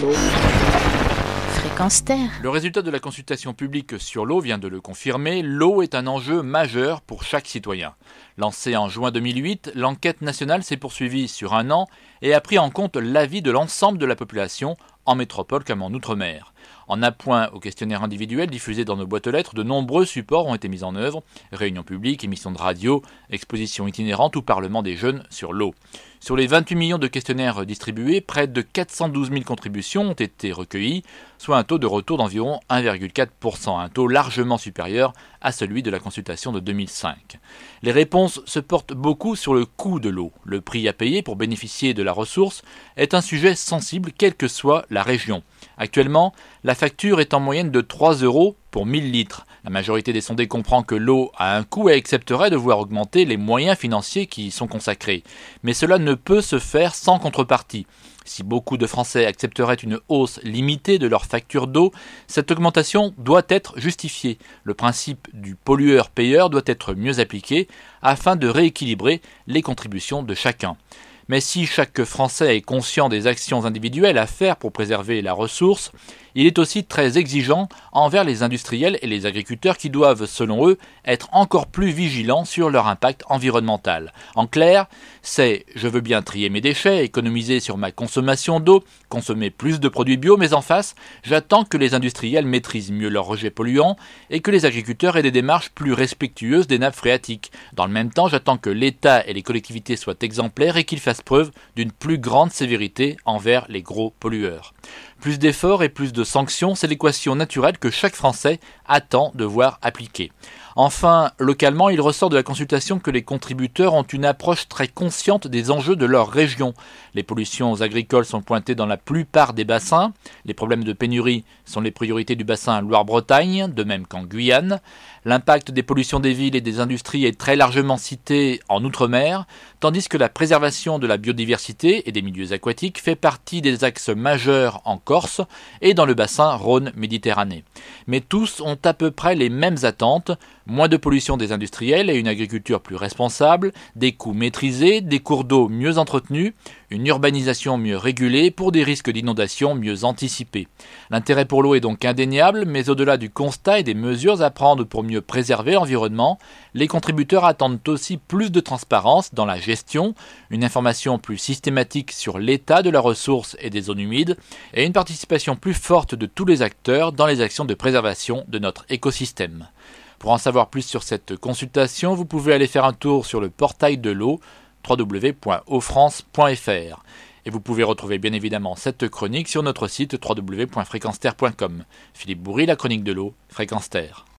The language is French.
l'eau. Fréquence Terre. Le résultat de la consultation publique sur l'eau vient de le confirmer. L'eau est un enjeu majeur pour chaque citoyen. Lancée en juin 2008, l'enquête nationale s'est poursuivie sur un an et a pris en compte l'avis de l'ensemble de la population, en métropole comme en outre-mer. En appoint au questionnaire individuel diffusé dans nos boîtes aux lettres, de nombreux supports ont été mis en œuvre réunions publiques, émissions de radio, expositions itinérantes ou parlement des jeunes sur l'eau. Sur les 28 millions de questionnaires distribués, près de 412 000 contributions ont été recueillies, soit un taux de retour d'environ 1,4%, un taux largement supérieur à celui de la consultation de 2005. Les réponses se portent beaucoup sur le coût de l'eau. Le prix à payer pour bénéficier de la ressource est un sujet sensible quelle que soit la région. Actuellement, la facture est en moyenne de 3 euros pour 1000 litres. La majorité des sondés comprend que l'eau a un coût et accepterait de voir augmenter les moyens financiers qui y sont consacrés. Mais cela ne peut se faire sans contrepartie. Si beaucoup de Français accepteraient une hausse limitée de leur facture d'eau, cette augmentation doit être justifiée. Le principe du pollueur-payeur doit être mieux appliqué afin de rééquilibrer les contributions de chacun. Mais si chaque Français est conscient des actions individuelles à faire pour préserver la ressource, il est aussi très exigeant envers les industriels et les agriculteurs qui doivent, selon eux, être encore plus vigilants sur leur impact environnemental. En clair, c'est je veux bien trier mes déchets, économiser sur ma consommation d'eau, consommer plus de produits bio, mais en face, j'attends que les industriels maîtrisent mieux leurs rejets polluants et que les agriculteurs aient des démarches plus respectueuses des nappes phréatiques. Dans le même temps, j'attends que l'État et les collectivités soient exemplaires et qu'ils fassent preuve d'une plus grande sévérité envers les gros pollueurs. Plus d'efforts et plus de sanctions, c'est l'équation naturelle que chaque Français attend de voir appliquée. Enfin, localement, il ressort de la consultation que les contributeurs ont une approche très consciente des enjeux de leur région. Les pollutions agricoles sont pointées dans la plupart des bassins. Les problèmes de pénurie sont les priorités du bassin Loire-Bretagne, de même qu'en Guyane. L'impact des pollutions des villes et des industries est très largement cité en Outre-mer, tandis que la préservation de la biodiversité et des milieux aquatiques fait partie des axes majeurs en Corse et dans le bassin Rhône-Méditerranée. Mais tous ont à peu près les mêmes attentes, moins de pollution des industriels et une agriculture plus responsable, des coûts maîtrisés, des cours d'eau mieux entretenus, une urbanisation mieux régulée pour des risques d'inondation mieux anticipés. L'intérêt pour l'eau est donc indéniable, mais au-delà du constat et des mesures à prendre pour mieux préserver l'environnement, les contributeurs attendent aussi plus de transparence dans la gestion, une information plus systématique sur l'état de la ressource et des zones humides, et une participation plus forte de tous les acteurs dans les actions de préservation de notre écosystème. Pour en savoir plus sur cette consultation, vous pouvez aller faire un tour sur le portail de l'eau www.ofrance.fr. Et vous pouvez retrouver bien évidemment cette chronique sur notre site www.fréquenceterre.com. Philippe Bourri, la chronique de l'eau, Fréquence Terre.